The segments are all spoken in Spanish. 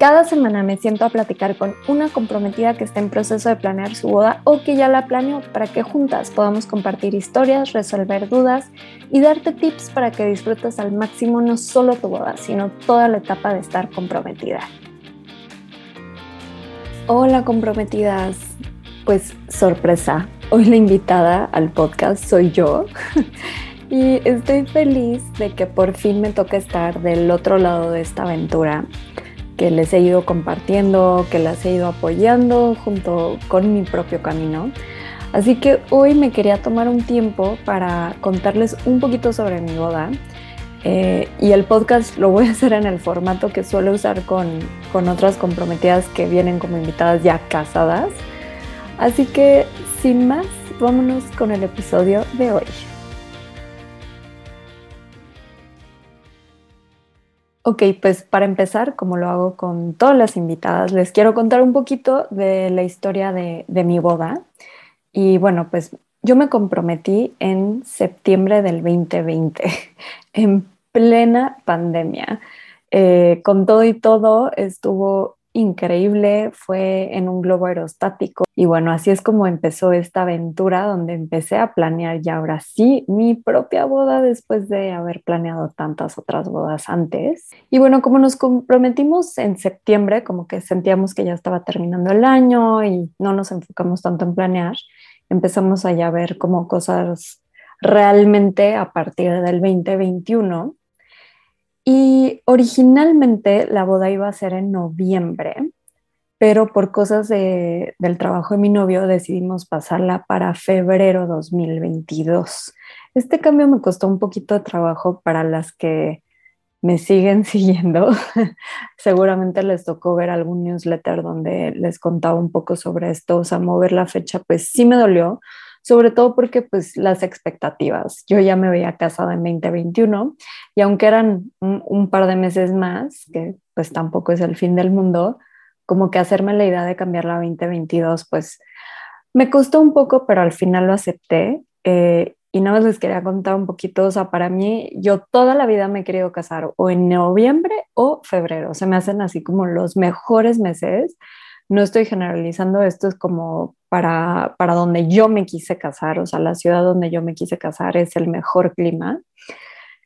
Cada semana me siento a platicar con una comprometida que está en proceso de planear su boda o que ya la planeó para que juntas podamos compartir historias, resolver dudas y darte tips para que disfrutes al máximo no solo tu boda, sino toda la etapa de estar comprometida. Hola comprometidas, pues sorpresa, hoy la invitada al podcast soy yo. y estoy feliz de que por fin me toque estar del otro lado de esta aventura que les he ido compartiendo, que las he ido apoyando junto con mi propio camino. Así que hoy me quería tomar un tiempo para contarles un poquito sobre mi boda. Eh, y el podcast lo voy a hacer en el formato que suelo usar con, con otras comprometidas que vienen como invitadas ya casadas. Así que sin más, vámonos con el episodio de hoy. Ok, pues para empezar, como lo hago con todas las invitadas, les quiero contar un poquito de la historia de, mi boda. Y bueno, pues yo me comprometí en septiembre del 2020, en plena pandemia. Eh, con todo y todo estuvo increíble, fue en un globo aerostático y bueno, así es como empezó esta aventura donde empecé a planear ya ahora sí mi propia boda después de haber planeado tantas otras bodas antes. Y bueno, como nos comprometimos en septiembre, como que sentíamos que ya estaba terminando el año y no nos enfocamos tanto en planear, empezamos a ya ver como cosas realmente a partir del 2021 y originalmente la boda iba a ser en noviembre, pero por cosas del trabajo de mi novio decidimos pasarla para febrero 2022. Este cambio me costó un poquito de trabajo para las que me siguen siguiendo. Seguramente les tocó ver algún newsletter donde les contaba un poco sobre esto, o sea, mover la fecha, pues sí me dolió, sobre todo porque pues las expectativas. Yo ya me veía casada en 2021 y aunque eran un, par de meses más, que pues tampoco es el fin del mundo, como que hacerme la idea de cambiarla a 2022, pues me costó un poco, pero al final lo acepté. Eh, y nada más les quería contar un poquito, o sea, para mí, yo toda la vida me he querido casar o en noviembre o febrero, se me hacen así como los mejores meses. No estoy generalizando, esto es como para, para donde yo me quise casar, o sea, la ciudad donde yo me quise casar es el mejor clima.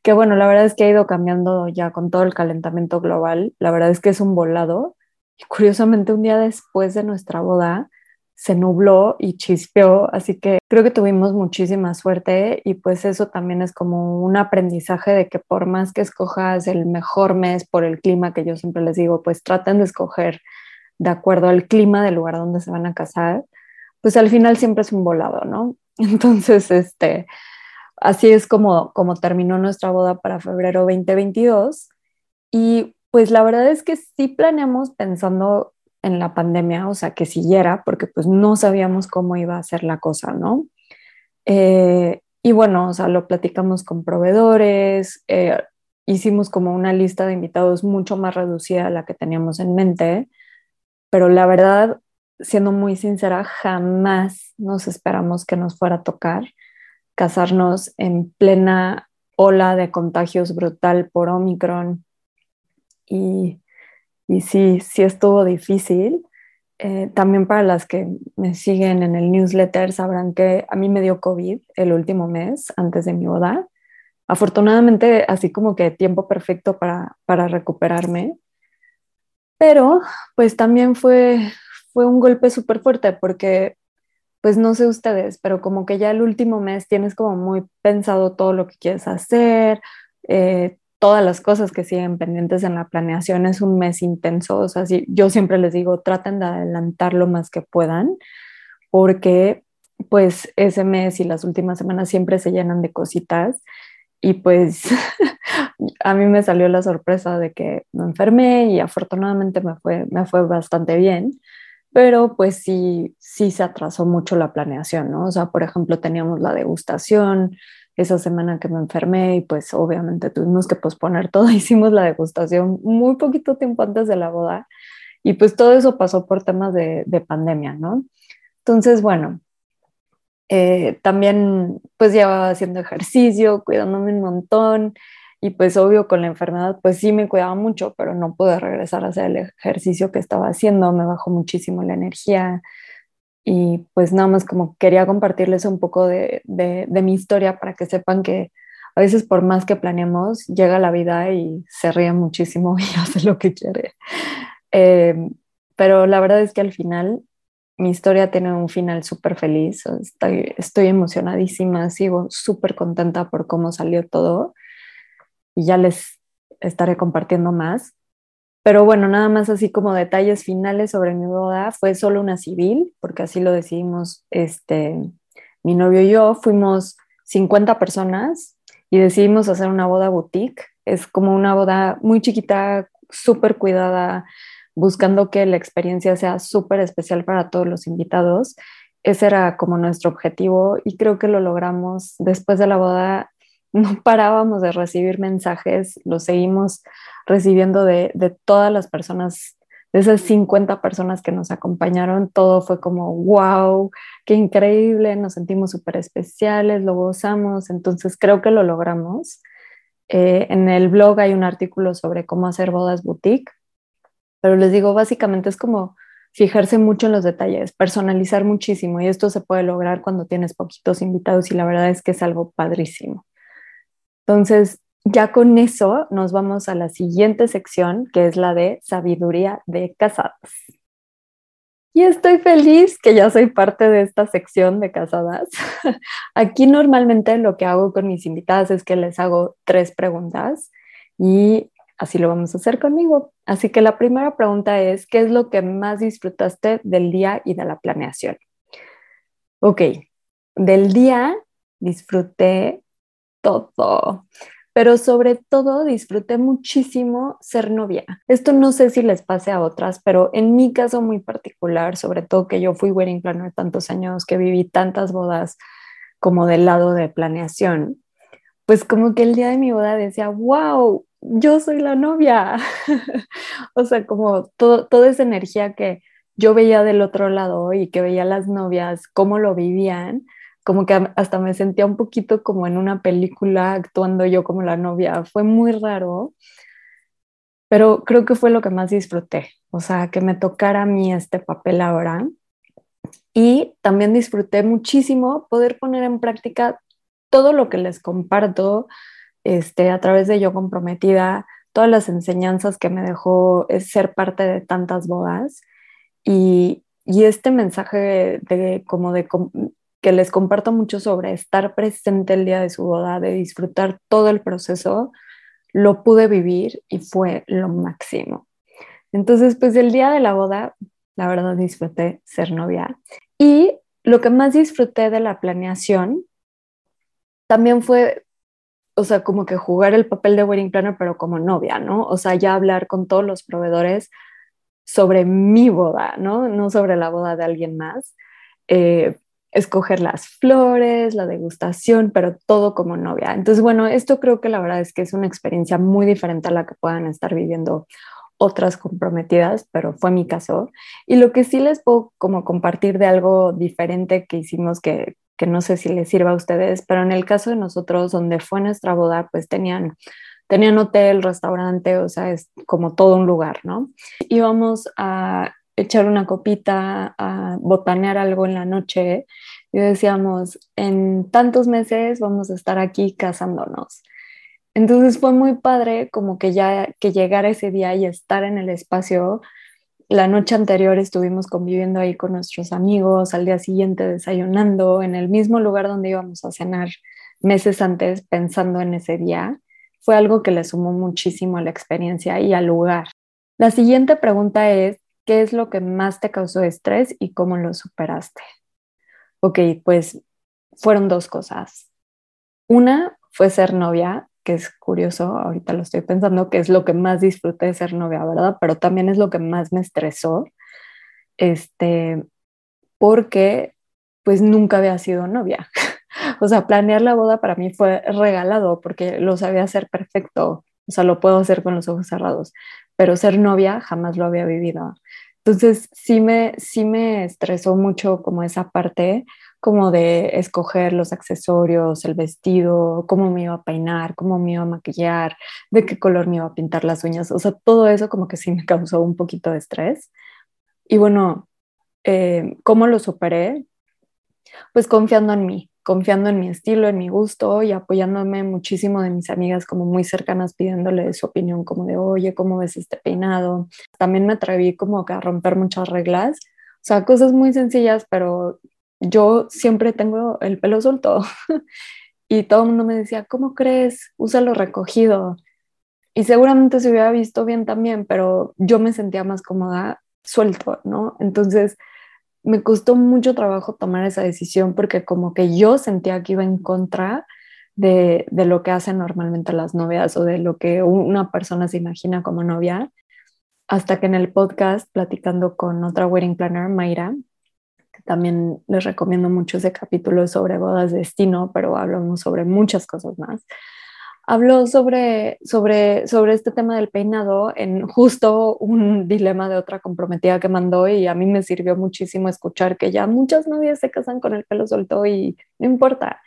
Que bueno, la verdad es que ha ido cambiando ya con todo el calentamiento global. La verdad es que es un volado. Y curiosamente, un día después de nuestra boda, se nubló y chispeó, así que creo que tuvimos muchísima suerte y pues eso también es como un aprendizaje de que por más que escojas el mejor mes por el clima, que yo siempre les digo, pues traten de escoger de acuerdo al clima del lugar donde se van a casar, pues al final siempre es un volado, ¿no? Entonces, este, así es como, como terminó nuestra boda para febrero 2022. Y pues la verdad es que sí planeamos pensando en la pandemia, o sea, que siguiera, porque pues no sabíamos cómo iba a ser la cosa, ¿no? Eh, y bueno, o sea, lo platicamos con proveedores, eh, hicimos como una lista de invitados mucho más reducida a la que teníamos en mente, pero la verdad siendo muy sincera, jamás nos esperamos que nos fuera a tocar casarnos en plena ola de contagios brutal por Omicron. Y, y sí, sí estuvo difícil. Eh, también para las que me siguen en el newsletter sabrán que a mí me dio COVID el último mes antes de mi boda. Afortunadamente, así como que tiempo perfecto para, para recuperarme. Pero pues también fue, fue un golpe súper fuerte porque, pues no sé ustedes, pero como que ya el último mes tienes como muy pensado todo lo que quieres hacer, eh, todas las cosas que siguen pendientes en la planeación, es un mes intenso, o sea, yo siempre les digo, traten de adelantar lo más que puedan, porque pues ese mes y las últimas semanas siempre se llenan de cositas y pues a mí me salió la sorpresa de que me enfermé y afortunadamente me fue, me fue bastante bien, pero pues sí, sí se atrasó mucho la planeación, ¿no? O sea, por ejemplo, teníamos la degustación, esa semana que me enfermé y pues obviamente tuvimos que posponer todo, hicimos la degustación muy poquito tiempo antes de la boda y pues todo eso pasó por temas de, de pandemia, ¿no? Entonces, bueno, eh, también pues llevaba haciendo ejercicio, cuidándome un montón y pues obvio con la enfermedad pues sí me cuidaba mucho, pero no pude regresar a hacer el ejercicio que estaba haciendo, me bajó muchísimo la energía y pues nada más como quería compartirles un poco de, de, mi historia para que sepan que a veces por más que planeemos, llega la vida y se ríe muchísimo y hace lo que quiere. Eh, pero la verdad es que al final mi historia tiene un final súper feliz, estoy, emocionadísima, sigo súper contenta por cómo salió todo y ya les estaré compartiendo más. Pero bueno, nada más así como detalles finales sobre mi boda, fue solo una civil, porque así lo decidimos este, mi novio y yo, fuimos 50 personas y decidimos hacer una boda boutique. Es como una boda muy chiquita, súper cuidada, buscando que la experiencia sea súper especial para todos los invitados. Ese era como nuestro objetivo y creo que lo logramos. Después de la boda no parábamos de recibir mensajes, los seguimos recibiendo de, todas las personas, de esas 50 personas que nos acompañaron, todo fue como, wow, qué increíble, nos sentimos súper especiales, lo gozamos, entonces creo que lo logramos. Eh, en el blog hay un artículo sobre cómo hacer bodas boutique, pero les digo, básicamente es como fijarse mucho en los detalles, personalizar muchísimo y esto se puede lograr cuando tienes poquitos invitados y la verdad es que es algo padrísimo. Entonces, ya con eso nos vamos a la siguiente sección, que es la de sabiduría de casadas. Y estoy feliz que ya soy parte de esta sección de casadas. Aquí normalmente lo que hago con mis invitadas es que les hago tres preguntas y así lo vamos a hacer conmigo. Así que la primera pregunta es, ¿qué es lo que más disfrutaste del día y de la planeación? Ok, del día disfruté todo pero sobre todo disfruté muchísimo ser novia. Esto no sé si les pase a otras, pero en mi caso muy particular, sobre todo que yo fui wedding planner tantos años, que viví tantas bodas como del lado de planeación, pues como que el día de mi boda decía, wow, yo soy la novia. o sea, como todo, toda esa energía que yo veía del otro lado y que veía las novias, cómo lo vivían, como que hasta me sentía un poquito como en una película actuando yo como la novia. Fue muy raro, pero creo que fue lo que más disfruté, o sea, que me tocara a mí este papel ahora. Y también disfruté muchísimo poder poner en práctica todo lo que les comparto este, a través de Yo Comprometida, todas las enseñanzas que me dejó ser parte de tantas bodas. Y, y este mensaje de, como de, que les comparto mucho sobre estar presente el día de su boda, de disfrutar todo el proceso, lo pude vivir y fue lo máximo. Entonces, pues el día de la boda, la verdad disfruté ser novia. Y lo que más disfruté de la planeación también fue, o sea, como que jugar el papel de wedding planner, pero como novia, ¿no? O sea, ya hablar con todos los proveedores sobre mi boda, ¿no? No sobre la boda de alguien más. Eh, escoger las flores, la degustación, pero todo como novia. Entonces, bueno, esto creo que la verdad es que es una experiencia muy diferente a la que puedan estar viviendo otras comprometidas, pero fue mi caso. Y lo que sí les puedo como compartir de algo diferente que hicimos que, que no sé si les sirva a ustedes, pero en el caso de nosotros, donde fue nuestra boda, pues tenían tenían hotel, restaurante, o sea, es como todo un lugar, ¿no? Íbamos a echar una copita, a botanear algo en la noche y decíamos, en tantos meses vamos a estar aquí casándonos. Entonces fue muy padre como que ya que llegara ese día y estar en el espacio. La noche anterior estuvimos conviviendo ahí con nuestros amigos, al día siguiente desayunando en el mismo lugar donde íbamos a cenar meses antes pensando en ese día. Fue algo que le sumó muchísimo a la experiencia y al lugar. La siguiente pregunta es, ¿qué es lo que más te causó estrés y cómo lo superaste? Ok, pues fueron dos cosas. Una fue ser novia, que es curioso, ahorita lo estoy pensando, que es lo que más disfruté de ser novia, ¿verdad? Pero también es lo que más me estresó, este, porque pues nunca había sido novia. o sea, planear la boda para mí fue regalado porque lo sabía hacer perfecto, o sea, lo puedo hacer con los ojos cerrados, pero ser novia jamás lo había vivido. Entonces, sí me, sí me estresó mucho como esa parte, como de escoger los accesorios, el vestido, cómo me iba a peinar, cómo me iba a maquillar, de qué color me iba a pintar las uñas, o sea, todo eso como que sí me causó un poquito de estrés. Y bueno, eh, ¿cómo lo superé? Pues confiando en mí, confiando en mi estilo, en mi gusto y apoyándome muchísimo de mis amigas como muy cercanas pidiéndole su opinión como de, oye, ¿cómo ves este peinado? También me atreví como que a romper muchas reglas, o sea, cosas muy sencillas, pero yo siempre tengo el pelo suelto y todo el mundo me decía, ¿cómo crees? Úsalo recogido. Y seguramente se hubiera visto bien también, pero yo me sentía más cómoda suelto, ¿no? Entonces, me costó mucho trabajo tomar esa decisión porque como que yo sentía que iba en contra de, de, lo que hacen normalmente las novias o de lo que una persona se imagina como novia, hasta que en el podcast, platicando con otra wedding planner, Mayra, también les recomiendo mucho ese capítulo sobre bodas de destino, pero hablamos sobre muchas cosas más habló sobre, sobre, sobre este tema del peinado en justo un dilema de otra comprometida que mandó y a mí me sirvió muchísimo escuchar que ya muchas novias se casan con el pelo suelto y no importa.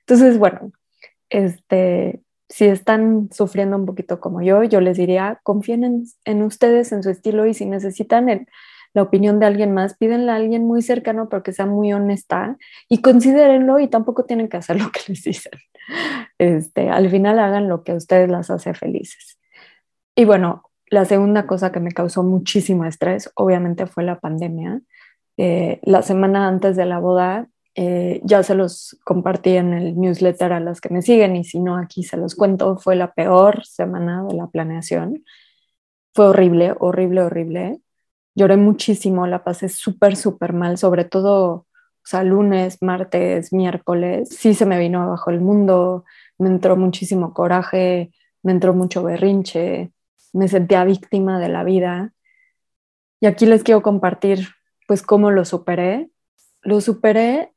Entonces, bueno, este, si están sufriendo un poquito como yo, yo les diría, confíen en, en ustedes, en su estilo y si necesitan el, la opinión de alguien más, pídenle a alguien muy cercano porque sea muy honesta y considérenlo y tampoco tienen que hacer lo que les dicen. Este, al final hagan lo que a ustedes las hace felices. Y bueno, la segunda cosa que me causó muchísimo estrés, obviamente, fue la pandemia. Eh, la semana antes de la boda, eh, ya se los compartí en el newsletter a las que me siguen y si no, aquí se los cuento, fue la peor semana de la planeación. Fue horrible, horrible, horrible lloré muchísimo, la pasé súper, súper mal, sobre todo, o sea, lunes, martes, miércoles, sí se me vino abajo el mundo, me entró muchísimo coraje, me entró mucho berrinche, me sentía víctima de la vida. Y aquí les quiero compartir, pues, cómo lo superé. Lo superé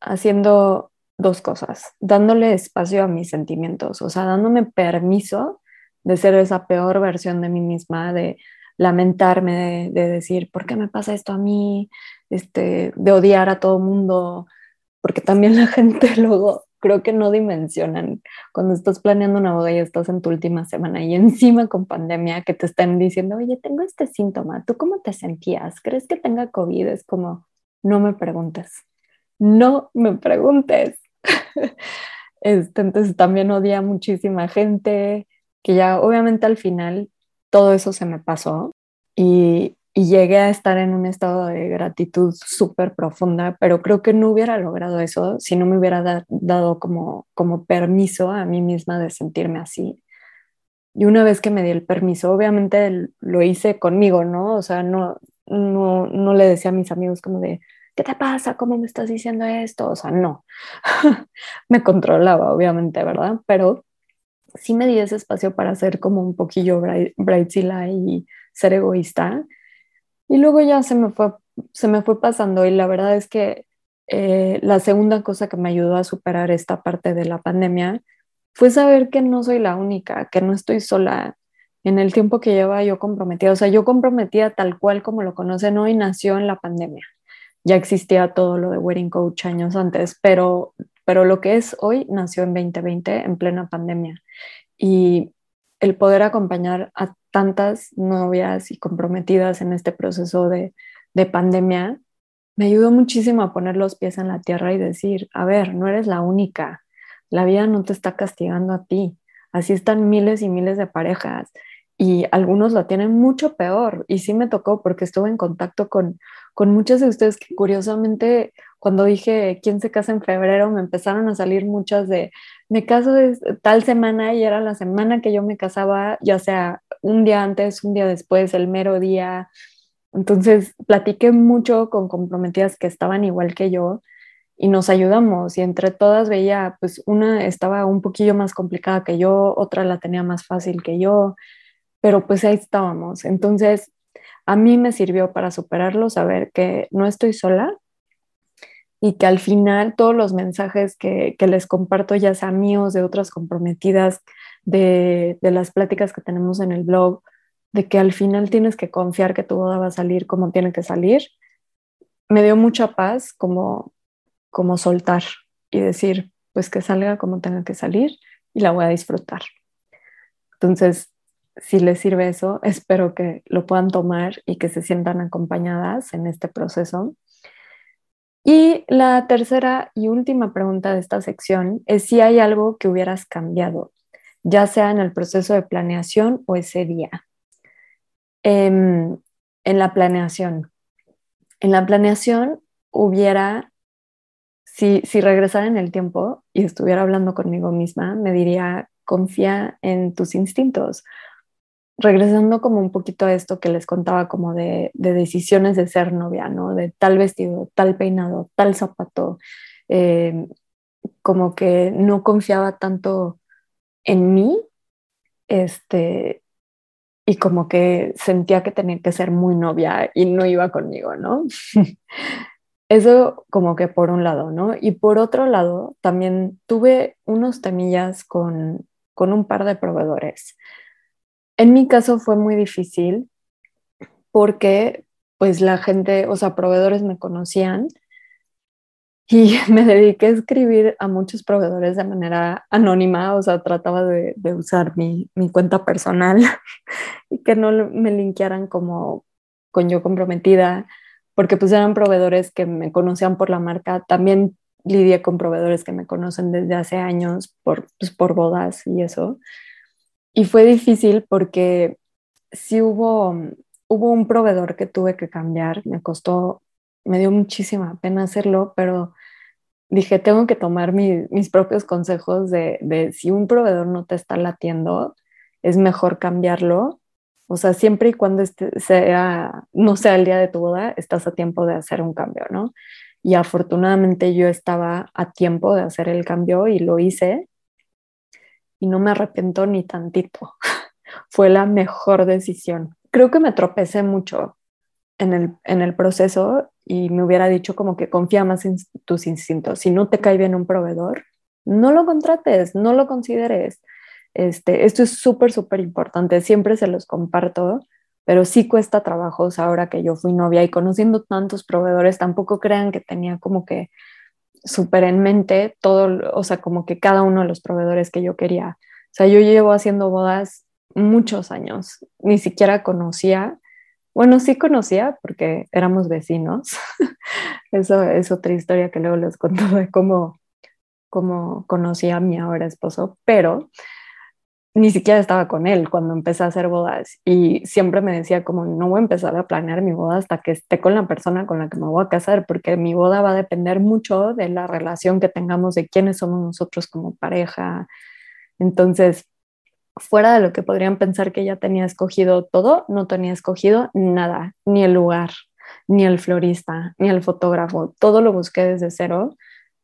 haciendo dos cosas, dándole espacio a mis sentimientos, o sea, dándome permiso de ser esa peor versión de mí misma, de lamentarme de, decir, ¿por qué me pasa esto a mí? Este, de odiar a todo mundo, porque también la gente luego creo que no dimensionan cuando estás planeando una boda y estás en tu última semana y encima con pandemia que te están diciendo, oye, tengo este síntoma, ¿tú cómo te sentías? ¿Crees que tenga COVID? Es como, no me preguntes, no me preguntes. Este, entonces también odia muchísima gente, que ya obviamente al final todo eso se me pasó y, llegué a estar en un estado de gratitud súper profunda, pero creo que no hubiera logrado eso si no me hubiera dado como, como permiso a mí misma de sentirme así. Y una vez que me di el permiso, obviamente lo hice conmigo, ¿no? O sea, no, no, no le decía a mis amigos como de, ¿qué te pasa? ¿Cómo me estás diciendo esto? O sea, no. me controlaba, obviamente, ¿verdad? Pero sí me di ese espacio para ser como un poquillo brightzilla y ser egoísta. Y luego ya se me fue, se me fue pasando y la verdad es que eh, la segunda cosa que me ayudó a superar esta parte de la pandemia fue saber que no soy la única, que no estoy sola en el tiempo que lleva yo comprometida. O sea, yo comprometida tal cual como lo conocen hoy nació en la pandemia. Ya existía todo lo de Wedding Coach años antes, pero pero lo que es hoy nació en 2020, en plena pandemia. Y el poder acompañar a tantas novias y comprometidas en este proceso de, de pandemia me ayudó muchísimo a poner los pies en la tierra y decir, a ver, no eres la única, la vida no te está castigando a ti, así están miles y miles de parejas y algunos lo tienen mucho peor. Y sí me tocó porque estuve en contacto con, con muchas de ustedes que curiosamente cuando dije quién se casa en febrero, me empezaron a salir muchas de me caso de tal semana y era la semana que yo me casaba, ya sea un día antes, un día después, el mero día. Entonces platiqué mucho con comprometidas que estaban igual que yo y nos ayudamos y entre todas veía, pues una estaba un poquillo más complicada que yo, otra la tenía más fácil que yo, pero pues ahí estábamos. Entonces a mí me sirvió para superarlo, saber que no estoy sola, y que al final todos los mensajes que, les comparto, ya sea míos, de otras comprometidas, de, de, las pláticas que tenemos en el blog, de que al final tienes que confiar que tu boda va a salir como tiene que salir, me dio mucha paz como, como soltar y decir, pues que salga como tenga que salir y la voy a disfrutar. Entonces, si les sirve eso, espero que lo puedan tomar y que se sientan acompañadas en este proceso. Y la tercera y última pregunta de esta sección es si hay algo que hubieras cambiado, ya sea en el proceso de planeación o ese día. Em, en la planeación. En la planeación hubiera, si, si regresara en el tiempo y estuviera hablando conmigo misma, me diría, confía en tus instintos regresando como un poquito a esto que les contaba como de, decisiones de ser novia, ¿no? De tal vestido, tal peinado, tal zapato, eh, como que no confiaba tanto en mí, este, y como que sentía que tenía que ser muy novia y no iba conmigo, ¿no? Eso como que por un lado, ¿no? Y por otro lado, también tuve unos temillas con, con un par de proveedores. En mi caso fue muy difícil porque pues la gente, o sea, proveedores me conocían y me dediqué a escribir a muchos proveedores de manera anónima, o sea, trataba de, usar mi, cuenta personal y que no me linkearan como con yo comprometida, porque pues eran proveedores que me conocían por la marca. También lidié con proveedores que me conocen desde hace años por, pues, por bodas y eso. Y fue difícil porque sí hubo, hubo un proveedor que tuve que cambiar, me costó, me dio muchísima pena hacerlo, pero dije, tengo que tomar mis propios consejos de, de, si un proveedor no te está latiendo, es mejor cambiarlo. O sea, siempre y cuando este sea, no sea el día de tu boda, estás a tiempo de hacer un cambio, ¿no? Y afortunadamente yo estaba a tiempo de hacer el cambio y lo hice y no me arrepiento ni tantito. Fue la mejor decisión. Creo que me tropecé mucho en el, en el proceso y me hubiera dicho como que confía más en tus instintos. Si no te cae bien un proveedor, no lo contrates, no lo consideres. Este, esto es súper, súper importante. Siempre se los comparto, pero sí cuesta trabajo. ahora que yo fui novia y conociendo tantos proveedores, tampoco crean que tenía como que súper en mente todo, o sea, como que cada uno de los proveedores que yo quería. O sea, yo llevo haciendo bodas muchos años, ni siquiera conocía, bueno, sí conocía porque éramos vecinos. Eso es otra historia que luego les cuento de cómo, cómo conocí a mi ahora esposo, pero ni siquiera estaba con él cuando empecé a hacer bodas y siempre me decía como no voy a empezar a planear mi boda hasta que esté con la persona con la que me voy a casar porque mi boda va a depender mucho de la relación que tengamos de quiénes somos nosotros como pareja. Entonces, fuera de lo que podrían pensar que ya tenía escogido todo, no tenía escogido nada, ni el lugar, ni el florista, ni el fotógrafo, todo lo busqué desde cero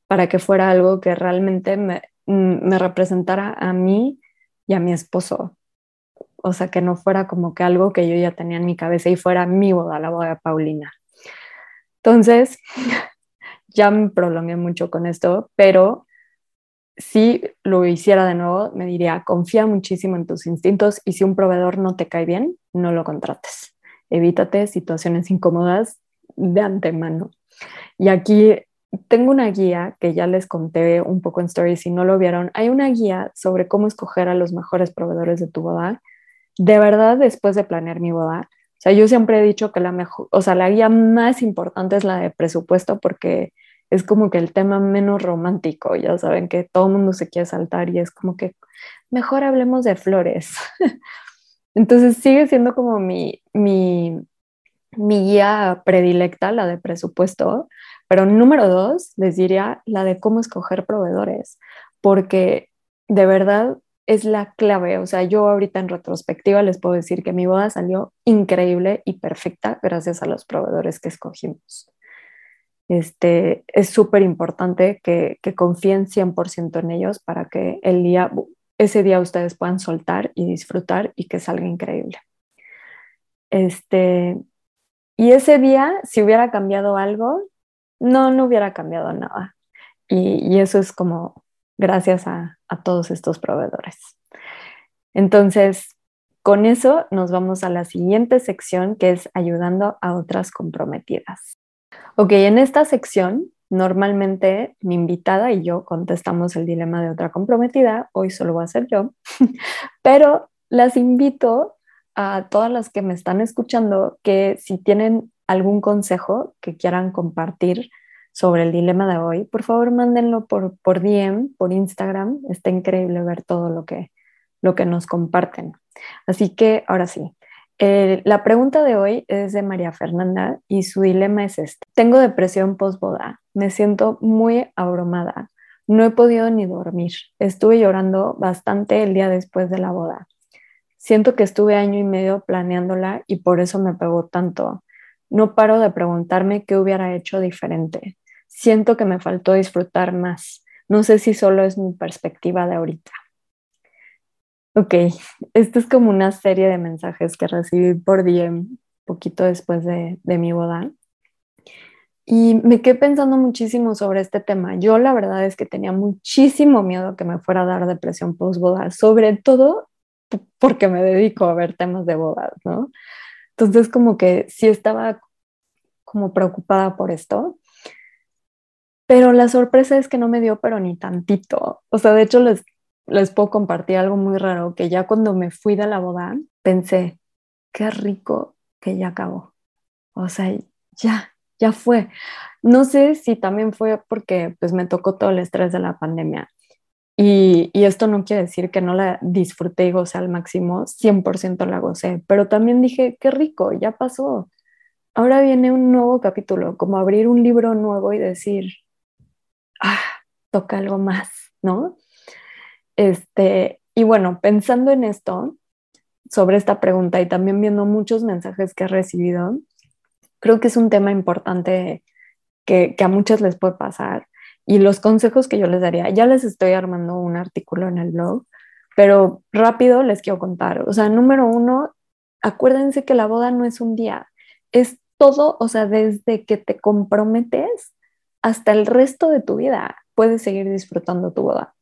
para que fuera algo que realmente me, me representara a mí y a mi esposo. O sea, que no fuera como que algo que yo ya tenía en mi cabeza y fuera mi boda, la boda de Paulina. Entonces, ya me prolongué mucho con esto, pero si lo hiciera de nuevo, me diría, confía muchísimo en tus instintos y si un proveedor no te cae bien, no lo contrates. Evítate situaciones incómodas de antemano. Y aquí tengo una guía que ya les conté un poco en Stories, si no lo vieron, hay una guía sobre cómo escoger a los mejores proveedores de tu boda. De verdad, después de planear mi boda, o sea, yo siempre he dicho que la mejor, o sea, la guía más importante es la de presupuesto porque es como que el tema menos romántico, ya saben que todo el mundo se quiere saltar y es como que mejor hablemos de flores. Entonces sigue siendo como mi, mi, mi guía predilecta, la de presupuesto, pero número dos, les diría la de cómo escoger proveedores, porque de verdad es la clave. O sea, yo ahorita en retrospectiva les puedo decir que mi boda salió increíble y perfecta gracias a los proveedores que escogimos. Este, es súper importante que, que confíen 100% en ellos para que el día, ese día ustedes puedan soltar y disfrutar y que salga increíble. Este, y ese día, si hubiera cambiado algo, no, no hubiera cambiado nada. Y, eso es como gracias a, a todos estos proveedores. Entonces, con eso nos vamos a la siguiente sección que es ayudando a otras comprometidas. Ok, en esta sección normalmente mi invitada y yo contestamos el dilema de otra comprometida, hoy solo voy a ser yo, pero las invito a todas las que me están escuchando que si tienen algún consejo que quieran compartir sobre el dilema de hoy, por favor mándenlo por, por DM, por Instagram. Está increíble ver todo lo que, lo que nos comparten. Así que ahora sí, la pregunta de hoy es de María Fernanda y su dilema es este. Tengo depresión post-boda, me siento muy abrumada, no he podido ni dormir, estuve llorando bastante el día después de la boda. Siento que estuve año y medio planeándola y por eso me pegó tanto. No paro de preguntarme qué hubiera hecho diferente. Siento que me faltó disfrutar más. No sé si solo es mi perspectiva de ahorita. Ok, esto es como una serie de mensajes que recibí por DM poquito después de, de mi boda. Y me quedé pensando muchísimo sobre este tema. Yo la verdad es que tenía muchísimo miedo que me fuera a dar depresión post-boda, sobre todo porque me dedico a ver temas de bodas, ¿no? Entonces como que sí estaba como preocupada por esto, pero la sorpresa es que no me dio pero ni tantito. O sea, de hecho les, les puedo compartir algo muy raro, que ya cuando me fui de la boda pensé, qué rico que ya acabó. O sea, ya, ya fue. No sé si también fue porque pues me tocó todo el estrés de la pandemia. Y, esto no quiere decir que no la disfruté y gocé al máximo, 100% la gocé, pero también dije, qué rico, ya pasó. Ahora viene un nuevo capítulo, como abrir un libro nuevo y decir, ah, toca algo más, ¿no? Este, y bueno, pensando en esto, sobre esta pregunta y también viendo muchos mensajes que he recibido, creo que es un tema importante que, que a muchas les puede pasar y los consejos que yo les daría, ya les estoy armando un artículo en el blog, pero rápido les quiero contar. O sea, número uno, acuérdense que la boda no es un día, es todo, o sea, desde que te comprometes hasta el resto de tu vida, puedes seguir disfrutando tu boda.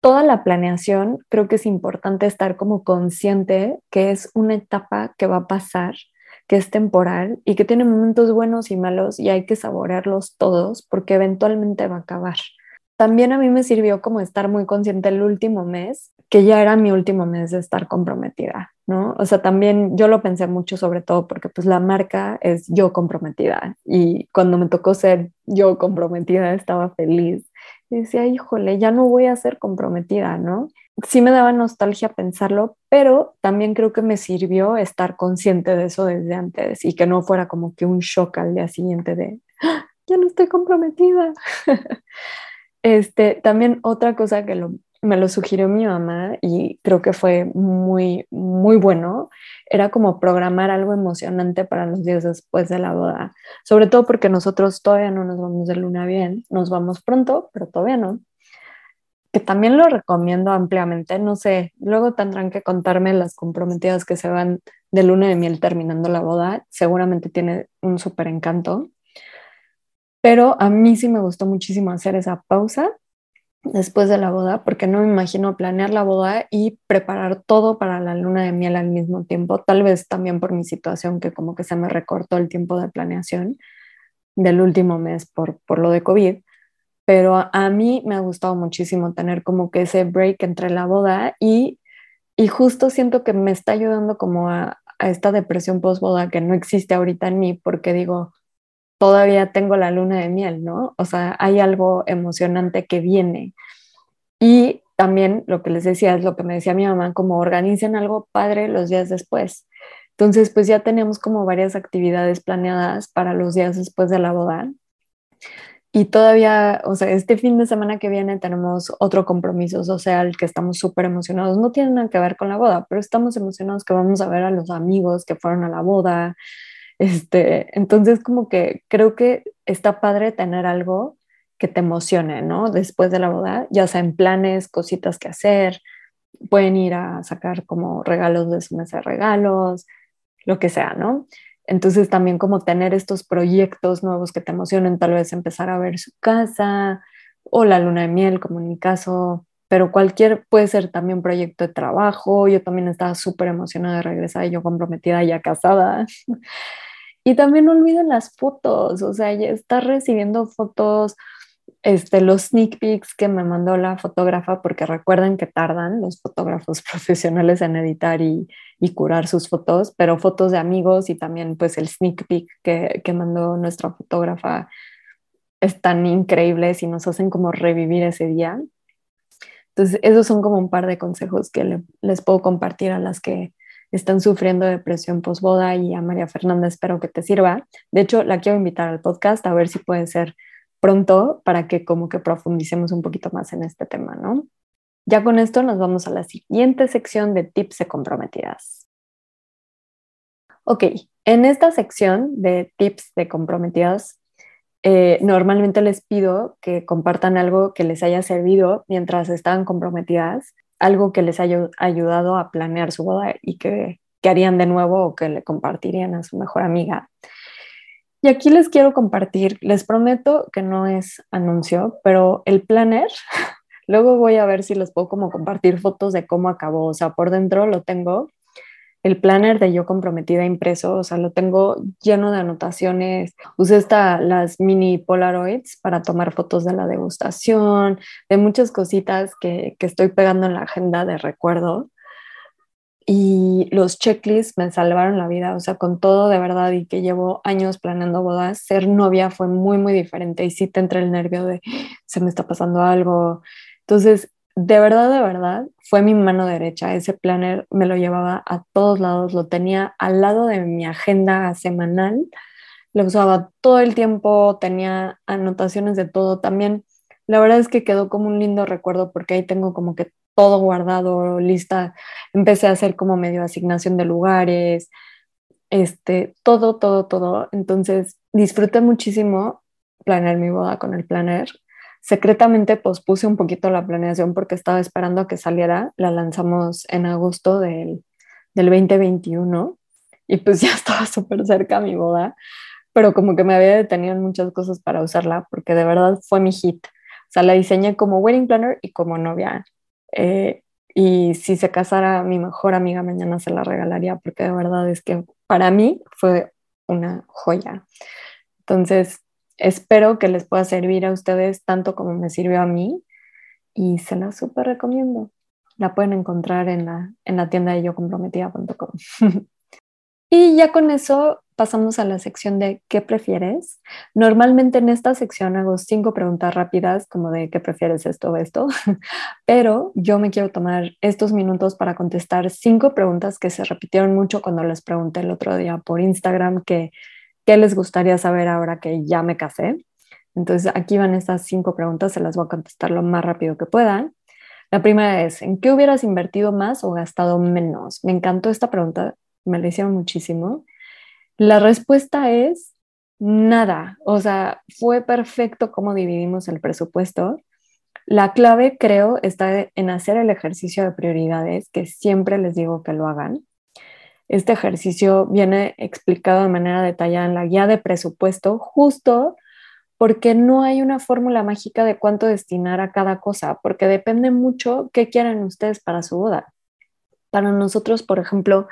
Toda la planeación, creo que es importante estar como consciente que es una etapa que va a pasar que es temporal y que tiene momentos buenos y malos y hay que saborearlos todos porque eventualmente va a acabar. También a mí me sirvió como estar muy consciente el último mes, que ya era mi último mes de estar comprometida, ¿no? O sea, también yo lo pensé mucho sobre todo porque pues la marca es yo comprometida y cuando me tocó ser yo comprometida estaba feliz. Y decía, híjole, ya no voy a ser comprometida, ¿no? Sí me daba nostalgia pensarlo, pero también creo que me sirvió estar consciente de eso desde antes y que no fuera como que un shock al día siguiente de, ¡Ah! ya no estoy comprometida. este, también otra cosa que me lo sugirió mi mamá y creo que fue muy, muy bueno, era como programar algo emocionante para los días después de la boda, sobre todo porque nosotros todavía no nos vamos de luna bien, nos vamos pronto, pero todavía no que también lo recomiendo ampliamente. No sé, luego tendrán que contarme las comprometidas que se van de luna de miel terminando la boda. Seguramente tiene un súper encanto. Pero a mí sí me gustó muchísimo hacer esa pausa después de la boda, porque no me imagino planear la boda y preparar todo para la luna de miel al mismo tiempo. Tal vez también por mi situación, que como que se me recortó el tiempo de planeación del último mes por, por lo de COVID pero a, mí me ha gustado muchísimo tener como que ese break entre la boda y, y justo siento que me está ayudando como a, esta depresión post-boda que no existe ahorita en mí porque digo, todavía tengo la luna de miel, ¿no? O sea, hay algo emocionante que viene. Y también lo que les decía es lo que me decía mi mamá, como organicen algo padre los días después. Entonces, pues ya teníamos como varias actividades planeadas para los días después de la boda. Y todavía, o sea, este fin de semana que viene tenemos otro compromiso social que estamos súper emocionados. No tiene nada que ver con la boda, pero estamos emocionados que vamos a ver a los amigos que fueron a la boda. Este, entonces, como que creo que está padre tener algo que te emocione, ¿no? Después de la boda, ya sea en planes, cositas que hacer, pueden ir a sacar como regalos de su mesa de regalos, lo que sea, ¿no? Entonces también como tener estos proyectos nuevos que te emocionen, tal vez empezar a ver su casa o la luna de miel, como en mi caso, pero cualquier puede ser también proyecto de trabajo. Yo también estaba súper emocionada de regresar, yo comprometida ya casada. y también no las fotos, o sea, ya estar recibiendo fotos, este, los sneak peeks que me mandó la fotógrafa, porque recuerden que tardan los fotógrafos profesionales en editar y, curar sus fotos, pero fotos de amigos y también pues el sneak peek que, que mandó nuestra fotógrafa están increíbles y nos hacen como revivir ese día. Entonces, esos son como un par de consejos que les puedo compartir a las que están sufriendo depresión posboda y a María Fernanda espero que te sirva. De hecho, la quiero invitar al podcast a ver si puede ser pronto para que como que profundicemos un poquito más en este tema, ¿no? Ya con esto nos vamos a la siguiente sección de tips de comprometidas. Ok, en esta sección de tips de comprometidas, eh, normalmente les pido que compartan algo que les haya servido mientras estaban comprometidas, algo que les haya ayudado a planear su boda y que, que harían de nuevo o que le compartirían a su mejor amiga. Y aquí les quiero compartir, les prometo que no es anuncio, pero el planner, luego voy a ver si les puedo como compartir fotos de cómo acabó, o sea, por dentro lo tengo, el planner de yo comprometida impreso, o sea, lo tengo lleno de anotaciones, usé esta, las mini Polaroids para tomar fotos de la degustación, de muchas cositas que, que estoy pegando en la agenda de recuerdo y los checklists me salvaron la vida, o sea, con todo de verdad y que llevo años planeando bodas, ser novia fue muy, muy diferente y sí te entra el nervio de se me está pasando algo. Entonces, de verdad, de verdad, fue mi mano derecha. Ese planner me lo llevaba a todos lados, lo tenía al lado de mi agenda semanal, lo usaba todo el tiempo, tenía anotaciones de todo. También, la verdad es que quedó como un lindo recuerdo porque ahí tengo como que todo guardado, lista, empecé a hacer como medio asignación de lugares, este, todo, todo, todo. Entonces disfruté muchísimo planear mi boda con el planner. Secretamente pospuse un poquito la planeación porque estaba esperando a que saliera. La lanzamos en agosto del, del 2021 y pues ya estaba súper cerca mi boda, pero como que me había detenido en muchas cosas para usarla porque de verdad fue mi hit. O sea, la diseñé como wedding planner y como novia. Eh, y si se casara mi mejor amiga mañana se la regalaría porque de verdad es que para mí fue una joya. Entonces, espero que les pueda servir a ustedes tanto como me sirvió a mí y se la súper recomiendo. La pueden encontrar en la, en la tienda de yocomprometida.com. y ya con eso pasamos a la sección de ¿qué prefieres? Normalmente en esta sección hago cinco preguntas rápidas como de ¿qué prefieres esto o esto? Pero yo me quiero tomar estos minutos para contestar cinco preguntas que se repitieron mucho cuando les pregunté el otro día por Instagram que qué les gustaría saber ahora que ya me casé. Entonces aquí van estas cinco preguntas, se las voy a contestar lo más rápido que puedan. La primera es, ¿en qué hubieras invertido más o gastado menos? Me encantó esta pregunta, me la hicieron muchísimo. La respuesta es nada. O sea, fue perfecto cómo dividimos el presupuesto. La clave, creo, está en hacer el ejercicio de prioridades, que siempre les digo que lo hagan. Este ejercicio viene explicado de manera detallada en la guía de presupuesto, justo porque no hay una fórmula mágica de cuánto destinar a cada cosa, porque depende mucho qué quieren ustedes para su boda. Para nosotros, por ejemplo,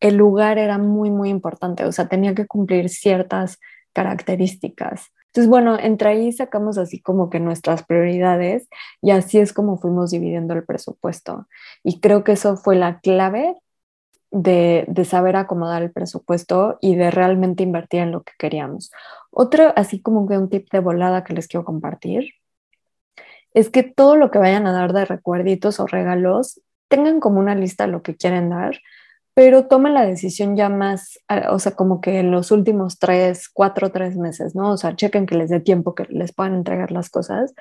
el lugar era muy, muy importante, o sea, tenía que cumplir ciertas características. Entonces, bueno, entre ahí sacamos así como que nuestras prioridades y así es como fuimos dividiendo el presupuesto. Y creo que eso fue la clave de, de, saber acomodar el presupuesto y de realmente invertir en lo que queríamos. Otro, así como que un tip de volada que les quiero compartir, es que todo lo que vayan a dar de recuerditos o regalos, tengan como una lista de lo que quieren dar, pero tomen la decisión ya más, o sea, como que en los últimos tres, cuatro, tres meses, ¿no? O sea, chequen que les dé tiempo que les puedan entregar las cosas.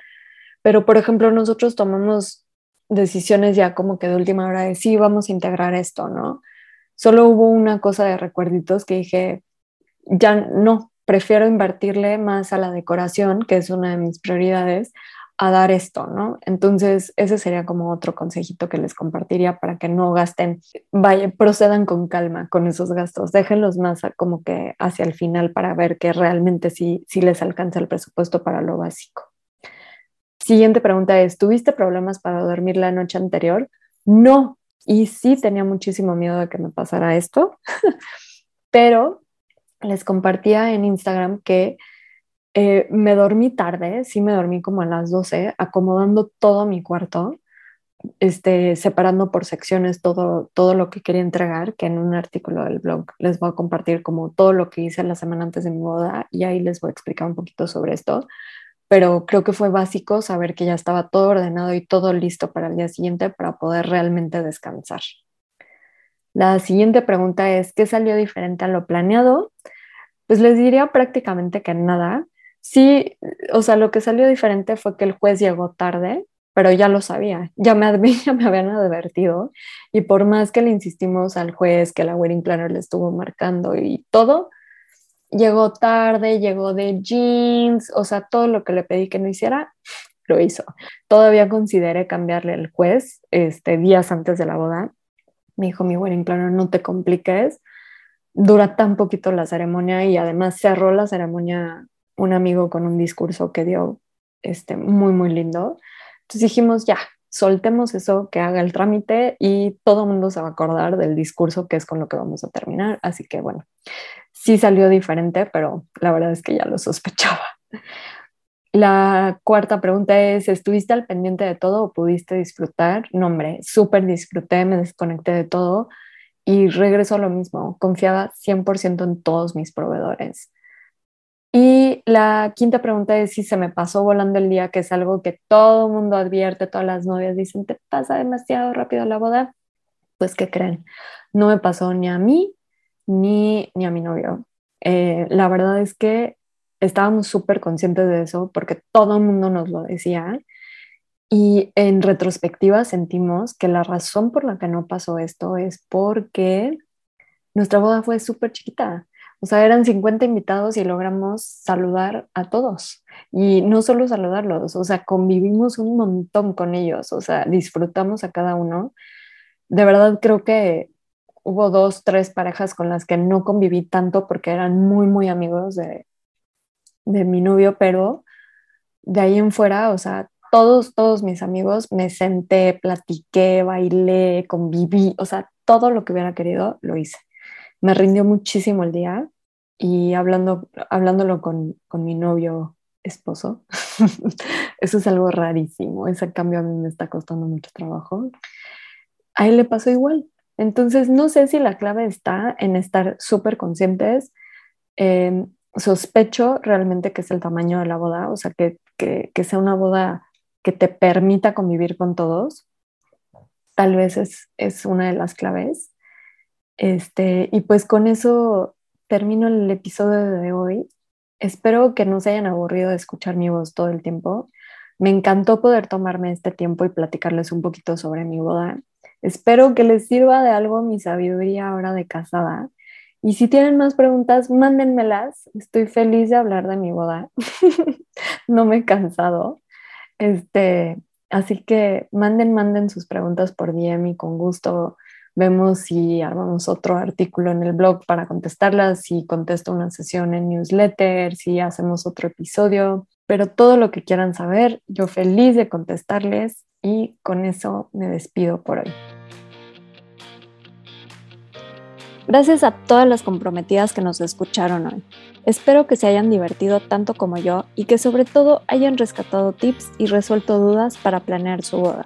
Pero, por ejemplo, nosotros tomamos decisiones ya como que de última hora de sí, vamos a integrar esto, ¿no? Solo hubo una cosa de recuerditos que dije, ya no, prefiero invertirle más a la decoración, que es una de mis prioridades, a dar esto, ¿no? Entonces, ese sería como otro consejito que les compartiría para que no gasten, vaya, procedan con calma con esos gastos, déjenlos más como que hacia el final para ver que realmente sí, sí les alcanza el presupuesto para lo básico. Siguiente pregunta es, ¿tuviste problemas para dormir la noche anterior? No, y sí tenía muchísimo miedo de que me pasara esto, pero les compartía en Instagram que eh, me dormí tarde, sí me dormí como a las 12, acomodando todo mi cuarto, este, separando por secciones todo, todo lo que quería entregar, que en un artículo del blog les voy a compartir como todo lo que hice la semana antes de mi boda y ahí les voy a explicar un poquito sobre esto pero creo que fue básico saber que ya estaba todo ordenado y todo listo para el día siguiente para poder realmente descansar. La siguiente pregunta es, ¿qué salió diferente a lo planeado? Pues les diría prácticamente que nada. Sí, o sea, lo que salió diferente fue que el juez llegó tarde, pero ya lo sabía, ya me, ya me habían advertido y por más que le insistimos al juez que la wedding planner le estuvo marcando y todo, llegó tarde, llegó de jeans, o sea, todo lo que le pedí que no hiciera, lo hizo. Todavía consideré cambiarle el juez este, días antes de la boda. Me dijo, mi wedding planner, no te compliques, dura tan poquito la ceremonia y además cerró la ceremonia un amigo con un discurso que dio este, muy, muy lindo. Entonces dijimos, ya, soltemos eso, que haga el trámite y todo el mundo se va a acordar del discurso que es con lo que vamos a terminar. Así que bueno, sí salió diferente, pero la verdad es que ya lo sospechaba. La cuarta pregunta es, ¿estuviste al pendiente de todo o pudiste disfrutar? No, hombre, súper disfruté, me desconecté de todo y regreso a lo mismo. Confiaba 100% en todos mis proveedores. Y la quinta pregunta es si se me pasó volando el día, que es algo que todo el mundo advierte, todas las novias dicen, te pasa demasiado rápido la boda. Pues, ¿qué creen? No me pasó ni a mí ni, ni a mi novio. Eh, la verdad es que estábamos súper conscientes de eso porque todo el mundo nos lo decía. Y en retrospectiva sentimos que la razón por la que no pasó esto es porque nuestra boda fue súper chiquita. O sea, eran 50 invitados y logramos saludar a todos. Y no solo saludarlos, o sea, convivimos un montón con ellos, o sea, disfrutamos a cada uno. De verdad creo que hubo dos, tres parejas con las que no conviví tanto porque eran muy, muy amigos de, de mi novio, pero de ahí en fuera, o sea, todos, todos mis amigos me senté, platiqué, bailé, conviví, o sea, todo lo que hubiera querido lo hice. Me rindió muchísimo el día y hablando, hablándolo con, mi novio esposo, eso es algo rarísimo, ese cambio a mí me está costando mucho trabajo. A él le pasó igual. Entonces, no sé si la clave está en estar súper conscientes. Em, sospecho realmente que es el tamaño de la boda, o sea, que, que, sea una boda que te permita convivir con todos. Tal vez es, es una de las claves. Este, y pues con eso termino el episodio de hoy. Espero que no se hayan aburrido de escuchar mi voz todo el tiempo. Me encantó poder tomarme este tiempo y platicarles un poquito sobre mi boda. Espero que les sirva de algo mi sabiduría ahora de casada. Y si tienen más preguntas, mándenmelas. Estoy feliz de hablar de mi boda. no me he cansado. Este, así que manden, manden sus preguntas por DM y con gusto vemos si armamos otro artículo en el blog para contestarlas, si contesto una sesión en newsletter, si hacemos otro episodio, pero todo lo que quieran saber, yo feliz de contestarles y con eso me despido por hoy. Gracias a todas las comprometidas que nos escucharon hoy. Espero que se hayan divertido tanto como yo y que sobre todo hayan rescatado tips y resuelto dudas para planear su boda.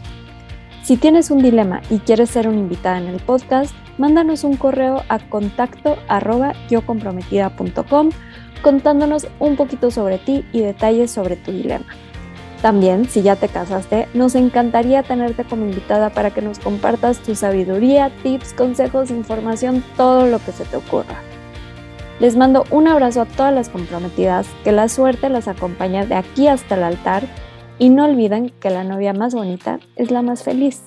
Si tienes un dilema y quieres ser una invitada en el podcast, mándanos un correo a contacto arroba contándonos un poquito sobre ti y detalles sobre tu dilema. También, si ya te casaste, nos encantaría tenerte como invitada para que nos compartas tu sabiduría, tips, consejos, información, todo lo que se te ocurra. Les mando un abrazo a todas las comprometidas, que la suerte las acompañe de aquí hasta el altar y no olviden que la novia más bonita es la más feliz.